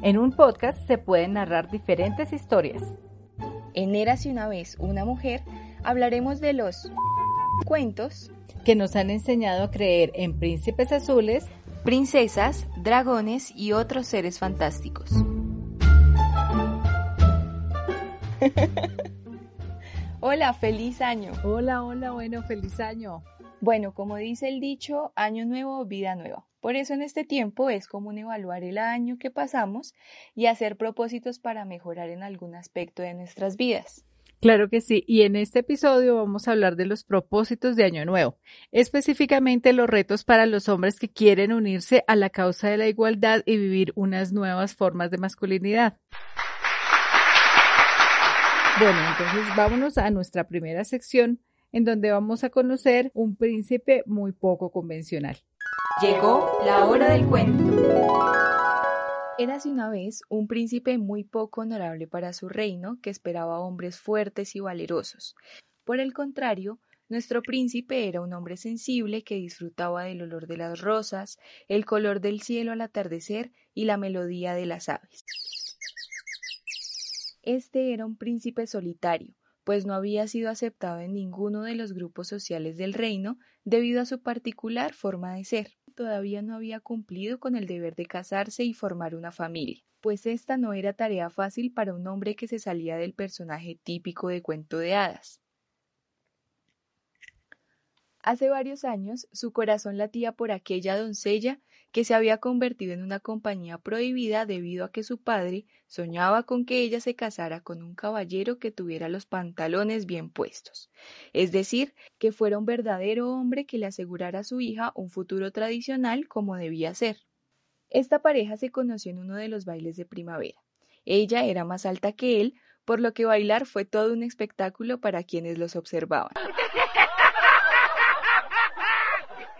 En un podcast se pueden narrar diferentes historias. En Érase una vez una mujer hablaremos de los cuentos que nos han enseñado a creer en príncipes azules, princesas, dragones y otros seres fantásticos. hola, feliz año. Hola, hola, bueno, feliz año. Bueno, como dice el dicho, año nuevo, vida nueva. Por eso en este tiempo es común evaluar el año que pasamos y hacer propósitos para mejorar en algún aspecto de nuestras vidas. Claro que sí, y en este episodio vamos a hablar de los propósitos de Año Nuevo, específicamente los retos para los hombres que quieren unirse a la causa de la igualdad y vivir unas nuevas formas de masculinidad. Bueno, entonces vámonos a nuestra primera sección en donde vamos a conocer un príncipe muy poco convencional. Llegó la hora del cuento. Érase una vez un príncipe muy poco honorable para su reino que esperaba hombres fuertes y valerosos. Por el contrario, nuestro príncipe era un hombre sensible que disfrutaba del olor de las rosas, el color del cielo al atardecer y la melodía de las aves. Este era un príncipe solitario, pues no había sido aceptado en ninguno de los grupos sociales del reino debido a su particular forma de ser todavía no había cumplido con el deber de casarse y formar una familia, pues esta no era tarea fácil para un hombre que se salía del personaje típico de cuento de hadas. Hace varios años su corazón latía por aquella doncella que se había convertido en una compañía prohibida debido a que su padre soñaba con que ella se casara con un caballero que tuviera los pantalones bien puestos, es decir, que fuera un verdadero hombre que le asegurara a su hija un futuro tradicional como debía ser. Esta pareja se conoció en uno de los bailes de primavera. Ella era más alta que él, por lo que bailar fue todo un espectáculo para quienes los observaban.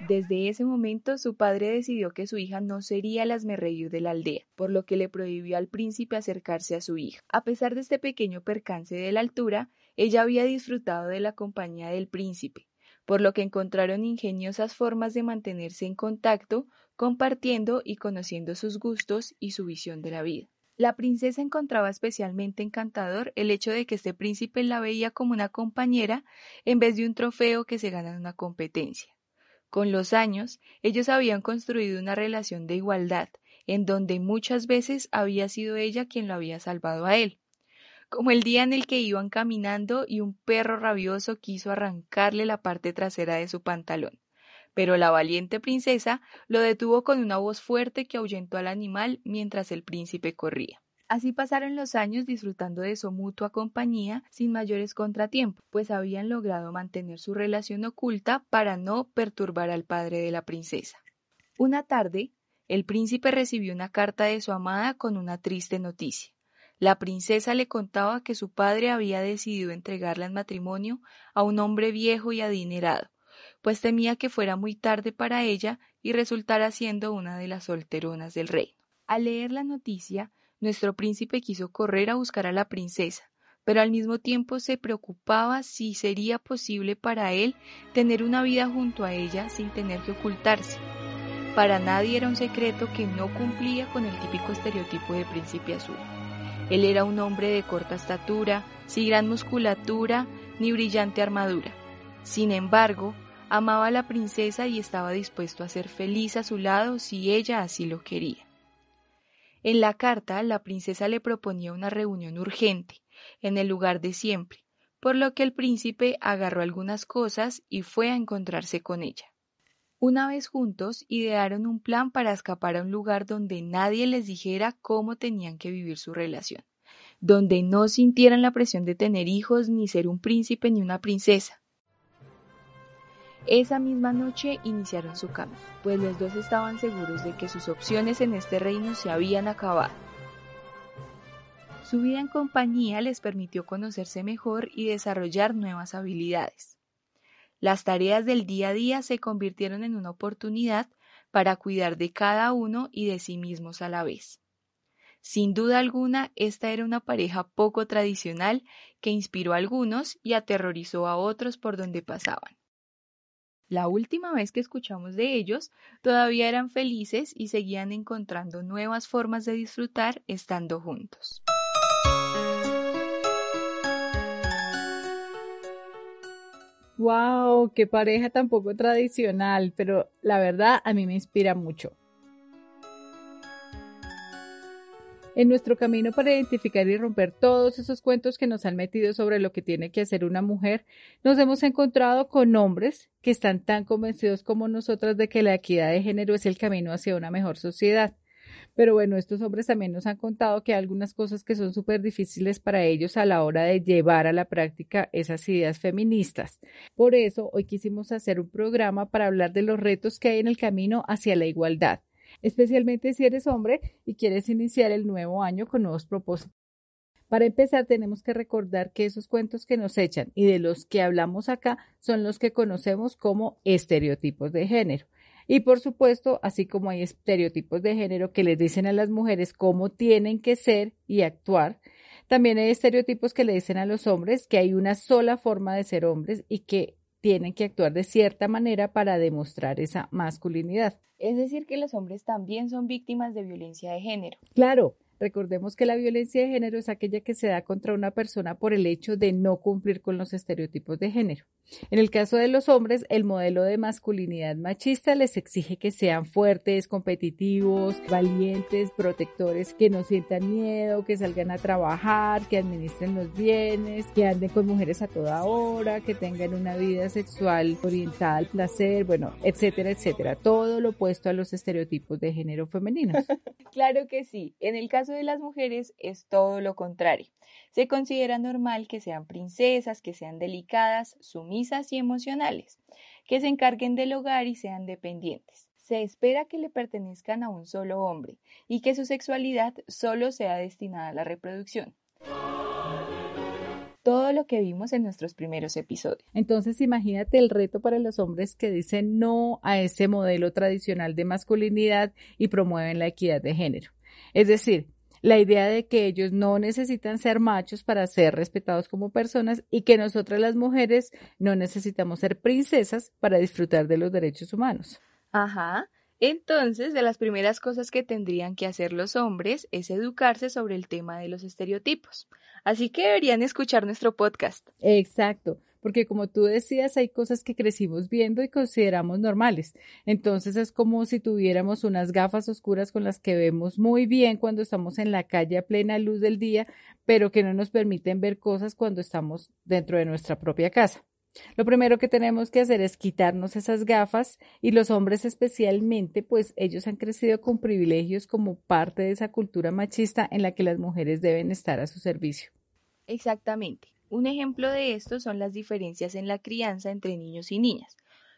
Desde ese momento su padre decidió que su hija no sería el asmerreír de la aldea, por lo que le prohibió al príncipe acercarse a su hija. A pesar de este pequeño percance de la altura, ella había disfrutado de la compañía del príncipe, por lo que encontraron ingeniosas formas de mantenerse en contacto, compartiendo y conociendo sus gustos y su visión de la vida. La princesa encontraba especialmente encantador el hecho de que este príncipe la veía como una compañera en vez de un trofeo que se gana en una competencia. Con los años, ellos habían construido una relación de igualdad, en donde muchas veces había sido ella quien lo había salvado a él. Como el día en el que iban caminando y un perro rabioso quiso arrancarle la parte trasera de su pantalón. Pero la valiente princesa lo detuvo con una voz fuerte que ahuyentó al animal mientras el príncipe corría. Así pasaron los años disfrutando de su mutua compañía sin mayores contratiempos, pues habían logrado mantener su relación oculta para no perturbar al padre de la princesa. Una tarde, el príncipe recibió una carta de su amada con una triste noticia. La princesa le contaba que su padre había decidido entregarla en matrimonio a un hombre viejo y adinerado, pues temía que fuera muy tarde para ella y resultara siendo una de las solteronas del reino. Al leer la noticia, nuestro príncipe quiso correr a buscar a la princesa, pero al mismo tiempo se preocupaba si sería posible para él tener una vida junto a ella sin tener que ocultarse. Para nadie era un secreto que no cumplía con el típico estereotipo de príncipe azul. Él era un hombre de corta estatura, sin gran musculatura ni brillante armadura. Sin embargo, amaba a la princesa y estaba dispuesto a ser feliz a su lado si ella así lo quería. En la carta, la princesa le proponía una reunión urgente, en el lugar de siempre, por lo que el príncipe agarró algunas cosas y fue a encontrarse con ella. Una vez juntos, idearon un plan para escapar a un lugar donde nadie les dijera cómo tenían que vivir su relación, donde no sintieran la presión de tener hijos, ni ser un príncipe ni una princesa, esa misma noche iniciaron su camino, pues los dos estaban seguros de que sus opciones en este reino se habían acabado. Su vida en compañía les permitió conocerse mejor y desarrollar nuevas habilidades. Las tareas del día a día se convirtieron en una oportunidad para cuidar de cada uno y de sí mismos a la vez. Sin duda alguna, esta era una pareja poco tradicional que inspiró a algunos y aterrorizó a otros por donde pasaban. La última vez que escuchamos de ellos, todavía eran felices y seguían encontrando nuevas formas de disfrutar estando juntos. ¡Wow! ¡Qué pareja tan poco tradicional! Pero la verdad a mí me inspira mucho. En nuestro camino para identificar y romper todos esos cuentos que nos han metido sobre lo que tiene que hacer una mujer, nos hemos encontrado con hombres que están tan convencidos como nosotras de que la equidad de género es el camino hacia una mejor sociedad. Pero bueno, estos hombres también nos han contado que hay algunas cosas que son súper difíciles para ellos a la hora de llevar a la práctica esas ideas feministas. Por eso, hoy quisimos hacer un programa para hablar de los retos que hay en el camino hacia la igualdad especialmente si eres hombre y quieres iniciar el nuevo año con nuevos propósitos. Para empezar, tenemos que recordar que esos cuentos que nos echan y de los que hablamos acá son los que conocemos como estereotipos de género. Y por supuesto, así como hay estereotipos de género que les dicen a las mujeres cómo tienen que ser y actuar, también hay estereotipos que le dicen a los hombres que hay una sola forma de ser hombres y que tienen que actuar de cierta manera para demostrar esa masculinidad. Es decir, que los hombres también son víctimas de violencia de género. Claro, Recordemos que la violencia de género es aquella que se da contra una persona por el hecho de no cumplir con los estereotipos de género. En el caso de los hombres, el modelo de masculinidad machista les exige que sean fuertes, competitivos, valientes, protectores, que no sientan miedo, que salgan a trabajar, que administren los bienes, que anden con mujeres a toda hora, que tengan una vida sexual orientada al placer, bueno, etcétera, etcétera. Todo lo opuesto a los estereotipos de género femeninos. claro que sí. En el caso de las mujeres es todo lo contrario. Se considera normal que sean princesas, que sean delicadas, sumisas y emocionales, que se encarguen del hogar y sean dependientes. Se espera que le pertenezcan a un solo hombre y que su sexualidad solo sea destinada a la reproducción todo lo que vimos en nuestros primeros episodios. Entonces, imagínate el reto para los hombres que dicen no a ese modelo tradicional de masculinidad y promueven la equidad de género. Es decir, la idea de que ellos no necesitan ser machos para ser respetados como personas y que nosotras las mujeres no necesitamos ser princesas para disfrutar de los derechos humanos. Ajá. Entonces, de las primeras cosas que tendrían que hacer los hombres es educarse sobre el tema de los estereotipos. Así que deberían escuchar nuestro podcast. Exacto porque como tú decías, hay cosas que crecimos viendo y consideramos normales. Entonces es como si tuviéramos unas gafas oscuras con las que vemos muy bien cuando estamos en la calle a plena luz del día, pero que no nos permiten ver cosas cuando estamos dentro de nuestra propia casa. Lo primero que tenemos que hacer es quitarnos esas gafas y los hombres especialmente, pues ellos han crecido con privilegios como parte de esa cultura machista en la que las mujeres deben estar a su servicio. Exactamente. Un ejemplo de esto son las diferencias en la crianza entre niños y niñas,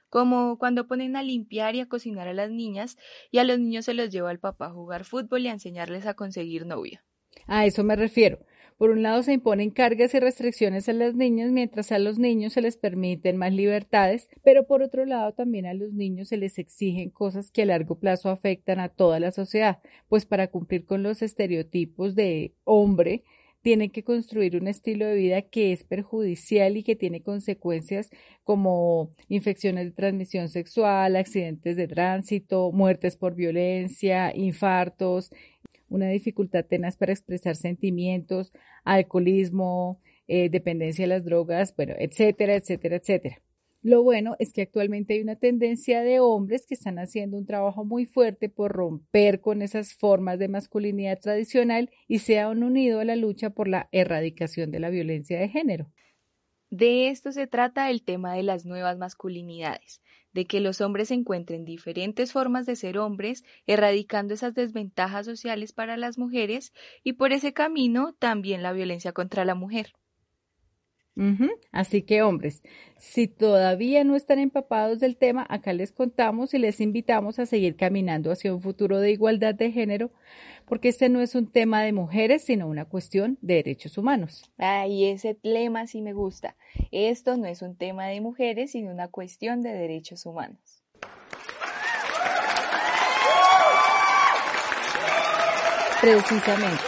como cuando ponen a limpiar y a cocinar a las niñas y a los niños se los lleva al papá a jugar fútbol y a enseñarles a conseguir novia. A eso me refiero. Por un lado se imponen cargas y restricciones a las niñas mientras a los niños se les permiten más libertades, pero por otro lado también a los niños se les exigen cosas que a largo plazo afectan a toda la sociedad, pues para cumplir con los estereotipos de hombre tienen que construir un estilo de vida que es perjudicial y que tiene consecuencias como infecciones de transmisión sexual, accidentes de tránsito, muertes por violencia, infartos, una dificultad tenaz para expresar sentimientos, alcoholismo, eh, dependencia de las drogas, bueno, etcétera, etcétera, etcétera. Lo bueno es que actualmente hay una tendencia de hombres que están haciendo un trabajo muy fuerte por romper con esas formas de masculinidad tradicional y se han unido a la lucha por la erradicación de la violencia de género. De esto se trata el tema de las nuevas masculinidades, de que los hombres encuentren diferentes formas de ser hombres, erradicando esas desventajas sociales para las mujeres y por ese camino también la violencia contra la mujer. Así que hombres, si todavía no están empapados del tema, acá les contamos y les invitamos a seguir caminando hacia un futuro de igualdad de género, porque este no es un tema de mujeres, sino una cuestión de derechos humanos. Ay, ese lema sí me gusta. Esto no es un tema de mujeres, sino una cuestión de derechos humanos. Precisamente,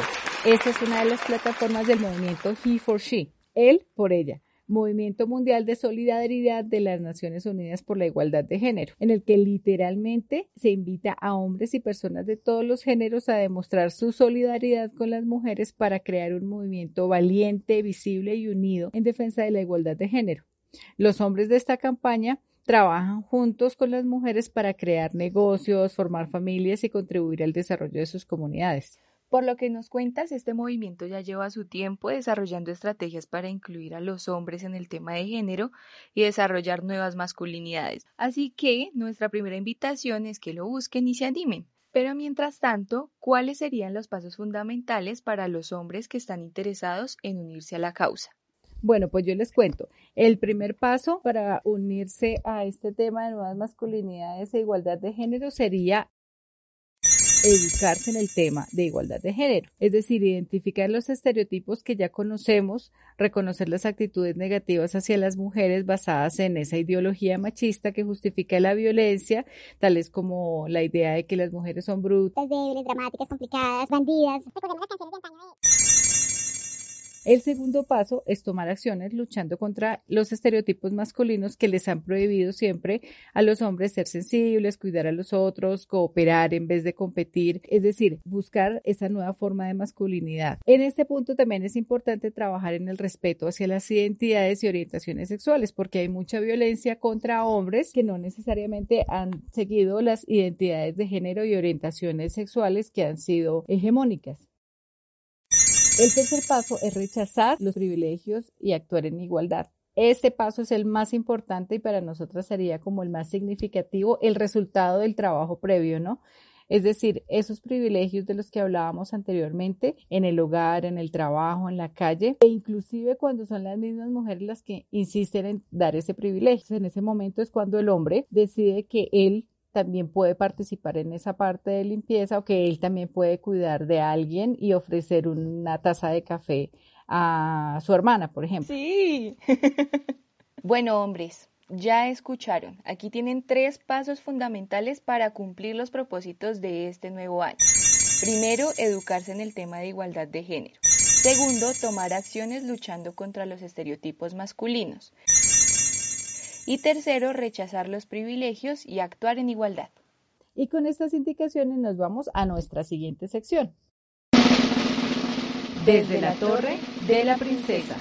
esa es una de las plataformas del movimiento He for She él por ella, Movimiento Mundial de Solidaridad de las Naciones Unidas por la Igualdad de Género, en el que literalmente se invita a hombres y personas de todos los géneros a demostrar su solidaridad con las mujeres para crear un movimiento valiente, visible y unido en defensa de la igualdad de género. Los hombres de esta campaña trabajan juntos con las mujeres para crear negocios, formar familias y contribuir al desarrollo de sus comunidades. Por lo que nos cuentas, este movimiento ya lleva su tiempo desarrollando estrategias para incluir a los hombres en el tema de género y desarrollar nuevas masculinidades. Así que nuestra primera invitación es que lo busquen y se animen. Pero mientras tanto, ¿cuáles serían los pasos fundamentales para los hombres que están interesados en unirse a la causa? Bueno, pues yo les cuento. El primer paso para unirse a este tema de nuevas masculinidades e igualdad de género sería educarse en el tema de igualdad de género, es decir, identificar los estereotipos que ya conocemos, reconocer las actitudes negativas hacia las mujeres basadas en esa ideología machista que justifica la violencia, tales como la idea de que las mujeres son brutas, débiles, dramáticas, complicadas, bandidas. El segundo paso es tomar acciones luchando contra los estereotipos masculinos que les han prohibido siempre a los hombres ser sensibles, cuidar a los otros, cooperar en vez de competir, es decir, buscar esa nueva forma de masculinidad. En este punto también es importante trabajar en el respeto hacia las identidades y orientaciones sexuales porque hay mucha violencia contra hombres que no necesariamente han seguido las identidades de género y orientaciones sexuales que han sido hegemónicas. El tercer paso es rechazar los privilegios y actuar en igualdad. Este paso es el más importante y para nosotras sería como el más significativo, el resultado del trabajo previo, ¿no? Es decir, esos privilegios de los que hablábamos anteriormente en el hogar, en el trabajo, en la calle, e inclusive cuando son las mismas mujeres las que insisten en dar ese privilegio. En ese momento es cuando el hombre decide que él también puede participar en esa parte de limpieza o que él también puede cuidar de alguien y ofrecer una taza de café a su hermana, por ejemplo. Sí. bueno, hombres, ya escucharon. Aquí tienen tres pasos fundamentales para cumplir los propósitos de este nuevo año. Primero, educarse en el tema de igualdad de género. Segundo, tomar acciones luchando contra los estereotipos masculinos. Y tercero, rechazar los privilegios y actuar en igualdad. Y con estas indicaciones nos vamos a nuestra siguiente sección. Desde la torre de la princesa.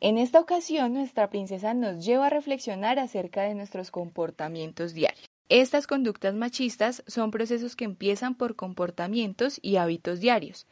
En esta ocasión, nuestra princesa nos lleva a reflexionar acerca de nuestros comportamientos diarios. Estas conductas machistas son procesos que empiezan por comportamientos y hábitos diarios,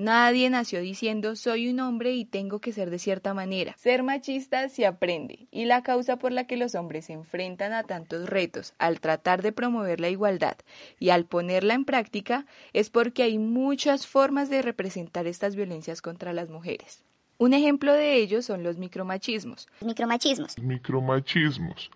Nadie nació diciendo soy un hombre y tengo que ser de cierta manera. Ser machista se aprende y la causa por la que los hombres se enfrentan a tantos retos al tratar de promover la igualdad y al ponerla en práctica es porque hay muchas formas de representar estas violencias contra las mujeres. Un ejemplo de ello son los micromachismos. Micromachismos. Micromachismos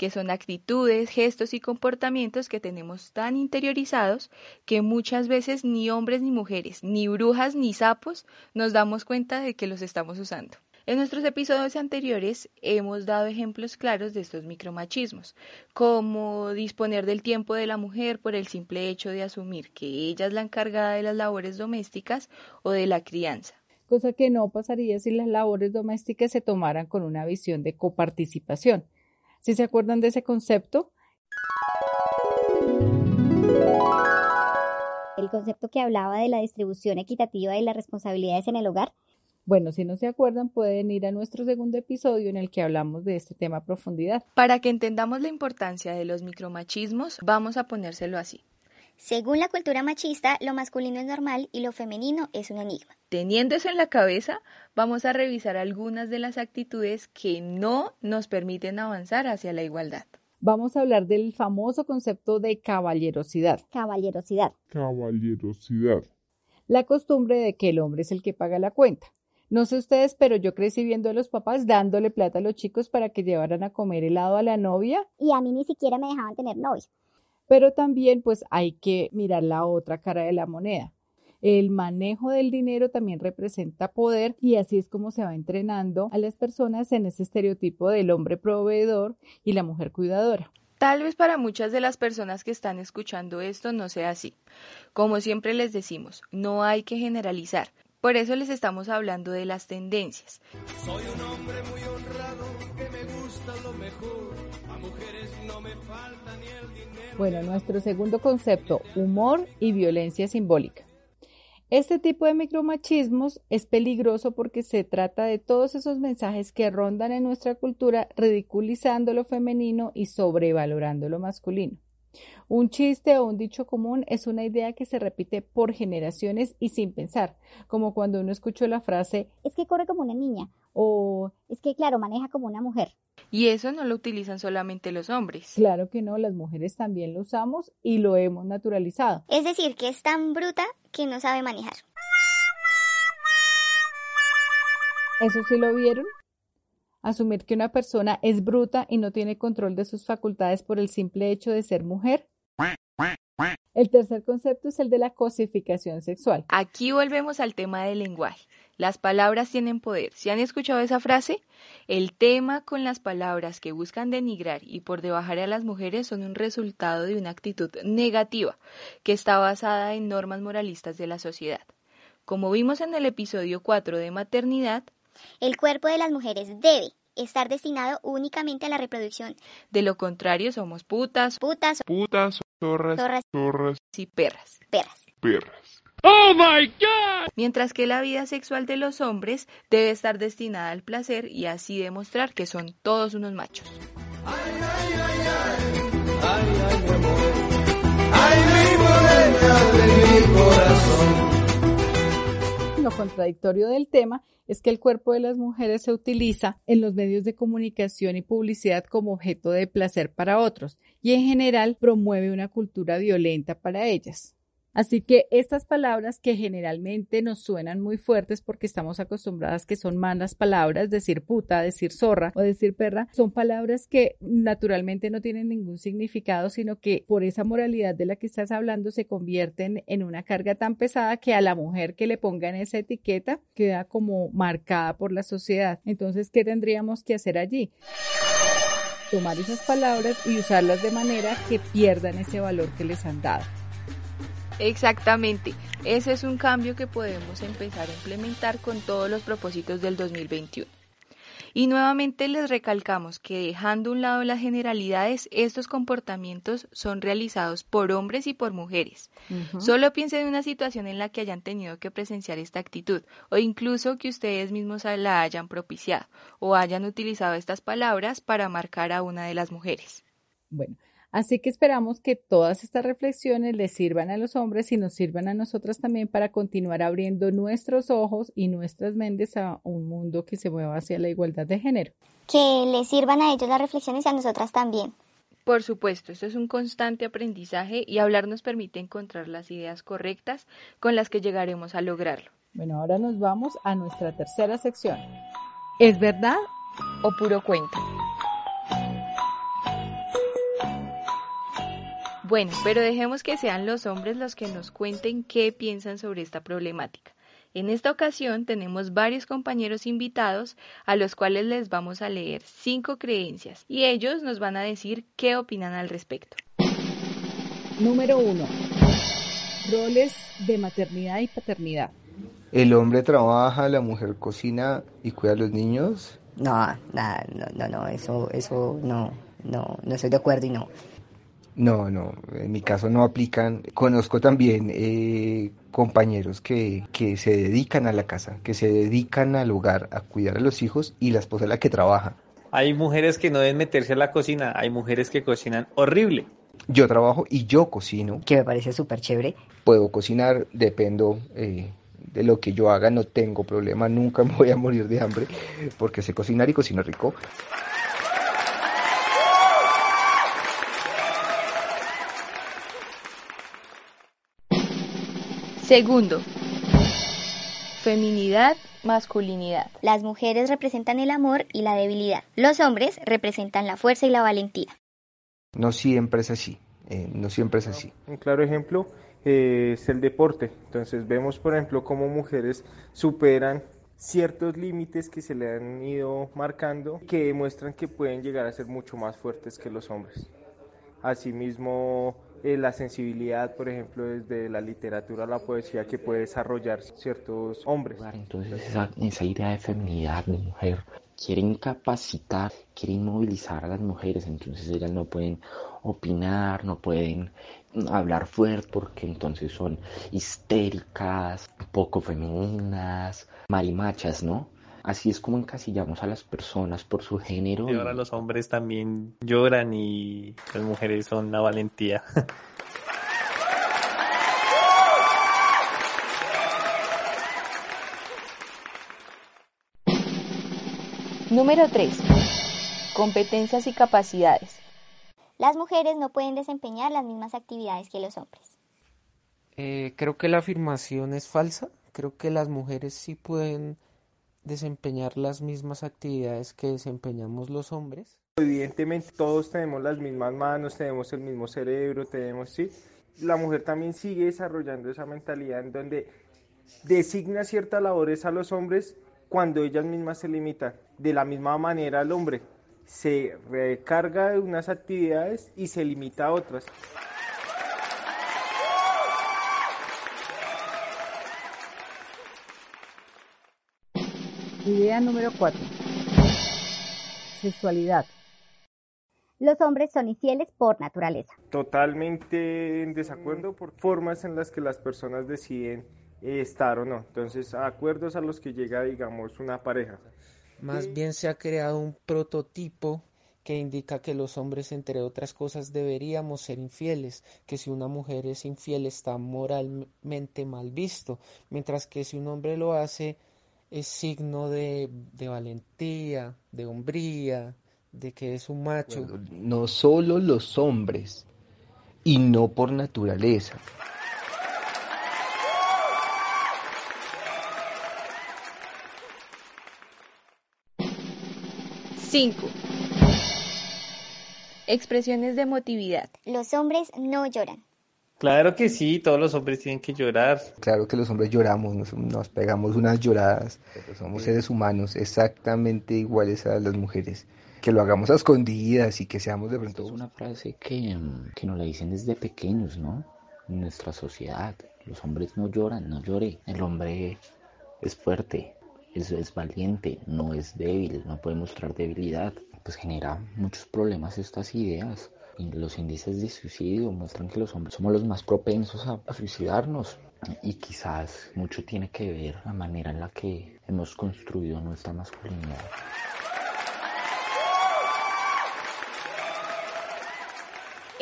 que son actitudes, gestos y comportamientos que tenemos tan interiorizados que muchas veces ni hombres ni mujeres, ni brujas ni sapos nos damos cuenta de que los estamos usando. En nuestros episodios anteriores hemos dado ejemplos claros de estos micromachismos, como disponer del tiempo de la mujer por el simple hecho de asumir que ella es la encargada de las labores domésticas o de la crianza. Cosa que no pasaría si las labores domésticas se tomaran con una visión de coparticipación. ¿Sí se acuerdan de ese concepto? El concepto que hablaba de la distribución equitativa y las responsabilidades en el hogar. Bueno, si no se acuerdan, pueden ir a nuestro segundo episodio en el que hablamos de este tema a profundidad. Para que entendamos la importancia de los micromachismos, vamos a ponérselo así. Según la cultura machista, lo masculino es normal y lo femenino es un enigma. Teniendo eso en la cabeza, vamos a revisar algunas de las actitudes que no nos permiten avanzar hacia la igualdad. Vamos a hablar del famoso concepto de caballerosidad. Caballerosidad. Caballerosidad. La costumbre de que el hombre es el que paga la cuenta. No sé ustedes, pero yo crecí viendo a los papás dándole plata a los chicos para que llevaran a comer helado a la novia. Y a mí ni siquiera me dejaban tener novio pero también pues hay que mirar la otra cara de la moneda. El manejo del dinero también representa poder y así es como se va entrenando a las personas en ese estereotipo del hombre proveedor y la mujer cuidadora. Tal vez para muchas de las personas que están escuchando esto no sea así. Como siempre les decimos, no hay que generalizar, Por eso les estamos hablando de las tendencias. Soy un hombre muy honrado que me gusta lo mejor. A mujeres no me falta ni el dinero. Bueno, nuestro segundo concepto, humor y violencia simbólica. Este tipo de micromachismos es peligroso porque se trata de todos esos mensajes que rondan en nuestra cultura ridiculizando lo femenino y sobrevalorando lo masculino. Un chiste o un dicho común es una idea que se repite por generaciones y sin pensar, como cuando uno escuchó la frase Es que corre como una niña o es que, claro, maneja como una mujer. Y eso no lo utilizan solamente los hombres. Claro que no, las mujeres también lo usamos y lo hemos naturalizado. Es decir, que es tan bruta que no sabe manejar. ¿Eso sí lo vieron? Asumir que una persona es bruta y no tiene control de sus facultades por el simple hecho de ser mujer. El tercer concepto es el de la cosificación sexual. Aquí volvemos al tema del lenguaje. Las palabras tienen poder. ¿Si han escuchado esa frase? El tema con las palabras que buscan denigrar y por debajar a las mujeres son un resultado de una actitud negativa que está basada en normas moralistas de la sociedad. Como vimos en el episodio 4 de maternidad, El cuerpo de las mujeres debe estar destinado únicamente a la reproducción. de lo contrario somos putas Putas, Putas, zorras, zorras, zorras, y perras. perras. perras. Mientras que la vida sexual de los hombres debe estar destinada al placer y así demostrar que son todos unos machos. Ay, ay, mi amor. Ay, mi morena de mi corazón. Lo contradictorio del tema es que el cuerpo de las mujeres se utiliza en los medios de comunicación y publicidad como objeto de placer para otros y en general promueve una cultura violenta para ellas. Así que estas palabras que generalmente nos suenan muy fuertes porque estamos acostumbradas que son malas palabras, decir puta, decir zorra o decir perra, son palabras que naturalmente no tienen ningún significado, sino que por esa moralidad de la que estás hablando se convierten en una carga tan pesada que a la mujer que le pongan esa etiqueta queda como marcada por la sociedad. Entonces, ¿qué tendríamos que hacer allí? Tomar esas palabras y usarlas de manera que pierdan ese valor que les han dado. Exactamente, ese es un cambio que podemos empezar a implementar con todos los propósitos del 2021. Y nuevamente les recalcamos que dejando a un lado las generalidades, estos comportamientos son realizados por hombres y por mujeres. Solo piensen en una situación en la que hayan tenido que presenciar esta actitud o incluso que ustedes mismos la hayan propiciado o hayan utilizado estas palabras para marcar a una de las mujeres. Bueno, así que esperamos que todas estas reflexiones les sirvan a los hombres y nos sirvan a nosotras también para continuar abriendo nuestros ojos y nuestras mentes a un mundo que se mueva hacia la igualdad de género. Que les sirvan a ellos las reflexiones y a nosotras también. Por supuesto, esto es un constante aprendizaje y hablar nos permite encontrar las ideas correctas con las que llegaremos a lograrlo. Bueno, ahora nos vamos a nuestra tercera sección. ¿Es verdad? O puro cuento. Bueno, pero dejemos que sean los hombres los que nos cuenten qué piensan sobre esta problemática. En esta ocasión tenemos varios compañeros invitados a los cuales les vamos a leer cinco creencias y ellos nos van a decir qué opinan al respecto. Número uno. Roles de maternidad y paternidad. El hombre trabaja, la mujer cocina y cuida a los niños. No, nada, no, no, no, eso, eso no, no, no estoy de acuerdo y no. No, no, en mi caso no aplican. Conozco también eh, compañeros que, que se dedican a la casa, que se dedican al hogar, a cuidar a los hijos y la esposa es la que trabaja. Hay mujeres que no deben meterse a la cocina, hay mujeres que cocinan horrible. Yo trabajo y yo cocino. Que me parece súper chévere. Puedo cocinar, dependo eh, de lo que yo haga, no tengo problema, nunca me voy a morir de hambre porque sé cocinar y cocino rico. Segundo, feminidad, masculinidad. Las mujeres representan el amor y la debilidad. Los hombres representan la fuerza y la valentía. No siempre es así, eh, no siempre es así. Un claro ejemplo eh, es el deporte. Entonces vemos, por ejemplo, cómo mujeres superan ciertos límites que se le han ido marcando que demuestran que pueden llegar a ser mucho más fuertes que los hombres. Asimismo, eh, la sensibilidad, por ejemplo, desde la literatura, la poesía que puede desarrollar ciertos hombres. Entonces esa, esa idea de feminidad, de mujer, quieren capacitar, quieren movilizar a las mujeres, entonces ellas no pueden opinar, no pueden hablar fuerte porque entonces son histéricas, poco femeninas, marimachas, ¿no? Así es como encasillamos a las personas por su género. Y ahora los hombres también lloran y las mujeres son la valentía. Número 3. Competencias y capacidades. Las mujeres no pueden desempeñar las mismas actividades que los hombres. Eh, creo que la afirmación es falsa. Creo que las mujeres sí pueden desempeñar las mismas actividades que desempeñamos los hombres. Evidentemente todos tenemos las mismas manos, tenemos el mismo cerebro, tenemos, sí. La mujer también sigue desarrollando esa mentalidad en donde designa ciertas labores a los hombres cuando ellas mismas se limitan. De la misma manera al hombre se recarga de unas actividades y se limita a otras. Idea número 4. Sexualidad. Los hombres son infieles por naturaleza. Totalmente en desacuerdo por formas en las que las personas deciden eh, estar o no. Entonces, acuerdos a los que llega, digamos, una pareja. Más bien se ha creado un prototipo que indica que los hombres, entre otras cosas, deberíamos ser infieles, que si una mujer es infiel está moralmente mal visto, mientras que si un hombre lo hace es signo de, de valentía, de hombría, de que es un macho. Bueno, no solo los hombres, y no por naturaleza. Cinco. Expresiones de emotividad. Los hombres no lloran. Claro que sí, todos los hombres tienen que llorar. Claro que los hombres lloramos, nos, nos pegamos unas lloradas, pero somos seres humanos exactamente iguales a las mujeres. Que lo hagamos a escondidas y que seamos de pronto... Es una frase que, que nos la dicen desde pequeños, ¿no? En nuestra sociedad. Los hombres no lloran, no llore. El hombre es fuerte, es, es valiente, no es débil, no puede mostrar debilidad. Pues genera muchos problemas estas ideas. Los índices de suicidio muestran que los hombres somos los más propensos a suicidarnos. Y quizás mucho tiene que ver la manera en la que hemos construido nuestra masculinidad.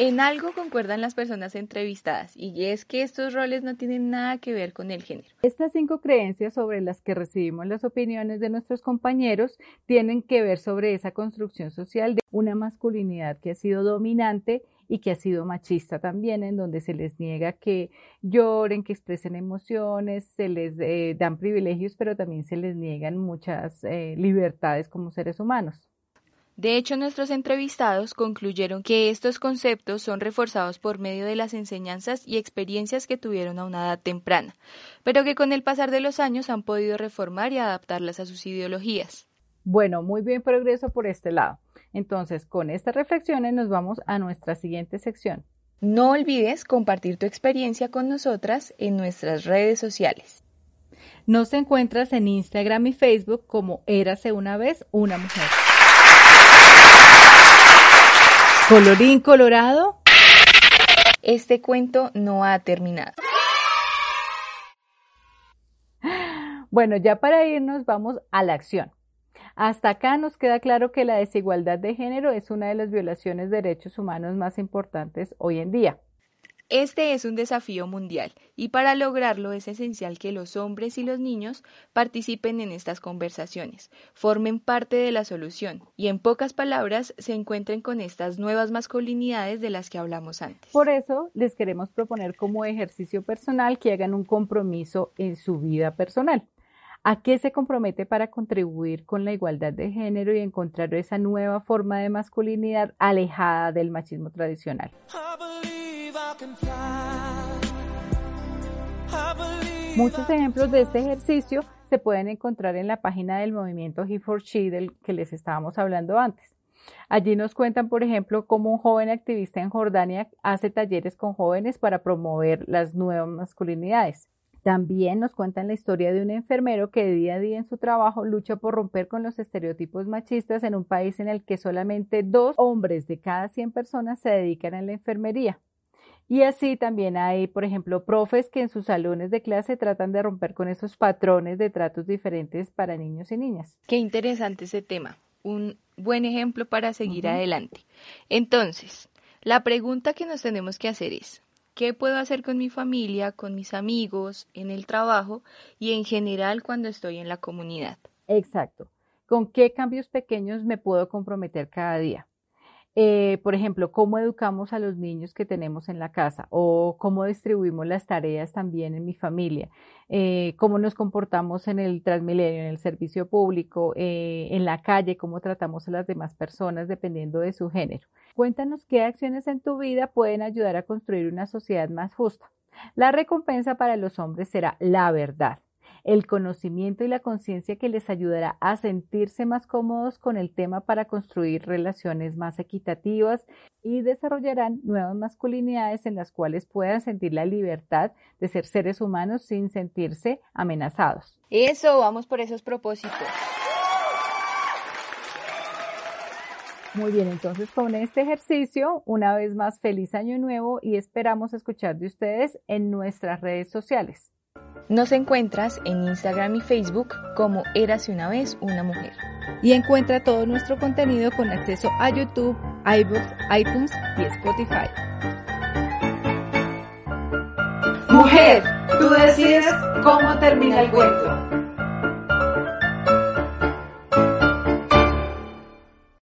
En algo concuerdan las personas entrevistadas y es que estos roles no tienen nada que ver con el género. Estas cinco creencias sobre las que recibimos las opiniones de nuestros compañeros tienen que ver sobre esa construcción social de una masculinidad que ha sido dominante y que ha sido machista también, en donde se les niega que lloren, que expresen emociones, se les eh, dan privilegios, pero también se les niegan muchas eh, libertades como seres humanos. De hecho, nuestros entrevistados concluyeron que estos conceptos son reforzados por medio de las enseñanzas y experiencias que tuvieron a una edad temprana, pero que con el pasar de los años han podido reformar y adaptarlas a sus ideologías. Bueno, muy bien progreso por este lado. Entonces, con estas reflexiones nos vamos a nuestra siguiente sección. No olvides compartir tu experiencia con nosotras en nuestras redes sociales. Nos encuentras en Instagram y Facebook como Érase una vez una mujer. Colorín colorado. Este cuento no ha terminado. Bueno, ya para irnos vamos a la acción. Hasta acá nos queda claro que la desigualdad de género es una de las violaciones de derechos humanos más importantes hoy en día. Este es un desafío mundial y para lograrlo es esencial que los hombres y los niños participen en estas conversaciones, formen parte de la solución y en pocas palabras se encuentren con estas nuevas masculinidades de las que hablamos antes. Por eso les queremos proponer como ejercicio personal que hagan un compromiso en su vida personal. ¿A qué se compromete para contribuir con la igualdad de género y encontrar esa nueva forma de masculinidad alejada del machismo tradicional? Muchos ejemplos de este ejercicio se pueden encontrar en la página del movimiento He for del que les estábamos hablando antes. Allí nos cuentan, por ejemplo, cómo un joven activista en Jordania hace talleres con jóvenes para promover las nuevas masculinidades. También nos cuentan la historia de un enfermero que día a día en su trabajo lucha por romper con los estereotipos machistas en un país en el que solamente dos hombres de cada 100 personas se dedican a la enfermería. Y así también hay, por ejemplo, profes que en sus salones de clase tratan de romper con esos patrones de tratos diferentes para niños y niñas. Qué interesante ese tema. Un buen ejemplo para seguir adelante. Entonces, la pregunta que nos tenemos que hacer es, ¿qué puedo hacer con mi familia, con mis amigos, en el trabajo y en general cuando estoy en la comunidad? Exacto. ¿Con qué cambios pequeños me puedo comprometer cada día? Eh, por ejemplo, cómo educamos a los niños que tenemos en la casa o cómo distribuimos las tareas también en mi familia, eh, cómo nos comportamos en el Transmilenio, en el servicio público, eh, en la calle, cómo tratamos a las demás personas dependiendo de su género. Cuéntanos qué acciones en tu vida pueden ayudar a construir una sociedad más justa. La recompensa para los hombres será la verdad el conocimiento y la conciencia que les ayudará a sentirse más cómodos con el tema para construir relaciones más equitativas y desarrollarán nuevas masculinidades en las cuales puedan sentir la libertad de ser seres humanos sin sentirse amenazados. Eso, vamos por esos propósitos. Muy bien, entonces con este ejercicio, una vez más, feliz año nuevo y esperamos escuchar de ustedes en nuestras redes sociales. Nos encuentras en Instagram y Facebook como Érase una vez una mujer. Y encuentra todo nuestro contenido con acceso a YouTube, iBooks, iTunes y Spotify. Mujer, tú decides cómo termina el cuento.